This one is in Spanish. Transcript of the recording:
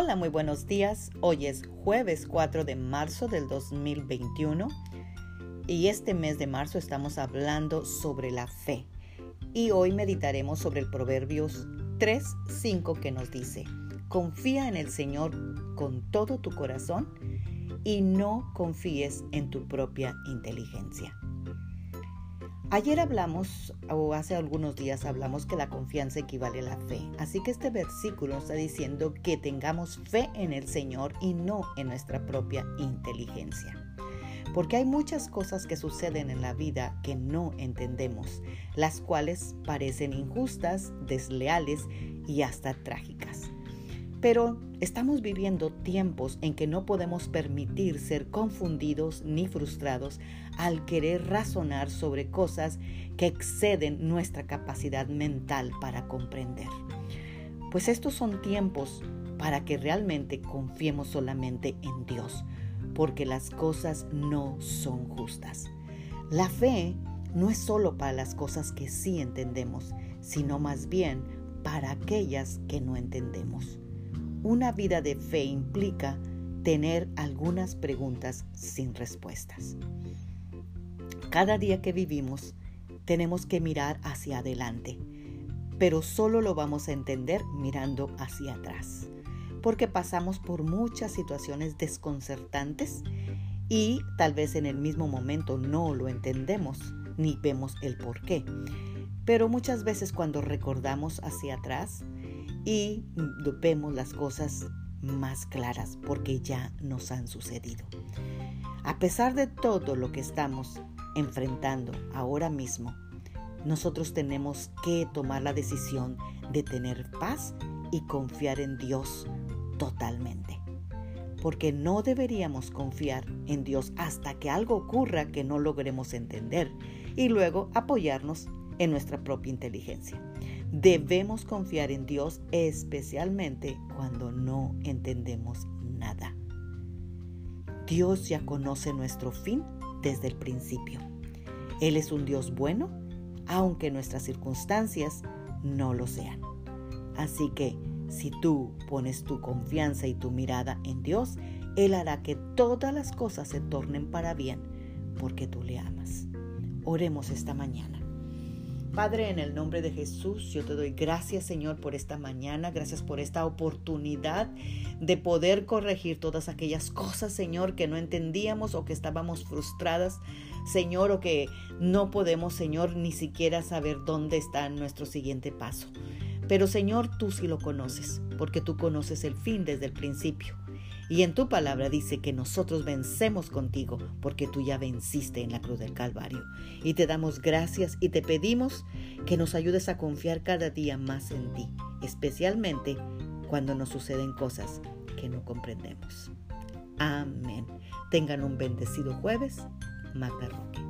Hola, muy buenos días. Hoy es jueves 4 de marzo del 2021 y este mes de marzo estamos hablando sobre la fe. Y hoy meditaremos sobre el Proverbios 3:5 que nos dice, confía en el Señor con todo tu corazón y no confíes en tu propia inteligencia. Ayer hablamos, o hace algunos días hablamos que la confianza equivale a la fe. Así que este versículo está diciendo que tengamos fe en el Señor y no en nuestra propia inteligencia. Porque hay muchas cosas que suceden en la vida que no entendemos, las cuales parecen injustas, desleales y hasta trágicas. Pero estamos viviendo tiempos en que no podemos permitir ser confundidos ni frustrados al querer razonar sobre cosas que exceden nuestra capacidad mental para comprender. Pues estos son tiempos para que realmente confiemos solamente en Dios, porque las cosas no son justas. La fe no es solo para las cosas que sí entendemos, sino más bien para aquellas que no entendemos. Una vida de fe implica tener algunas preguntas sin respuestas. Cada día que vivimos tenemos que mirar hacia adelante, pero solo lo vamos a entender mirando hacia atrás, porque pasamos por muchas situaciones desconcertantes y tal vez en el mismo momento no lo entendemos ni vemos el por qué. Pero muchas veces cuando recordamos hacia atrás, y vemos las cosas más claras porque ya nos han sucedido. A pesar de todo lo que estamos enfrentando ahora mismo, nosotros tenemos que tomar la decisión de tener paz y confiar en Dios totalmente. Porque no deberíamos confiar en Dios hasta que algo ocurra que no logremos entender y luego apoyarnos en nuestra propia inteligencia. Debemos confiar en Dios especialmente cuando no entendemos nada. Dios ya conoce nuestro fin desde el principio. Él es un Dios bueno, aunque nuestras circunstancias no lo sean. Así que si tú pones tu confianza y tu mirada en Dios, Él hará que todas las cosas se tornen para bien porque tú le amas. Oremos esta mañana. Padre, en el nombre de Jesús, yo te doy gracias, Señor, por esta mañana, gracias por esta oportunidad de poder corregir todas aquellas cosas, Señor, que no entendíamos o que estábamos frustradas, Señor, o que no podemos, Señor, ni siquiera saber dónde está nuestro siguiente paso. Pero, Señor, tú sí lo conoces, porque tú conoces el fin desde el principio. Y en tu palabra dice que nosotros vencemos contigo porque tú ya venciste en la cruz del Calvario. Y te damos gracias y te pedimos que nos ayudes a confiar cada día más en ti, especialmente cuando nos suceden cosas que no comprendemos. Amén. Tengan un bendecido jueves. Magda Roque.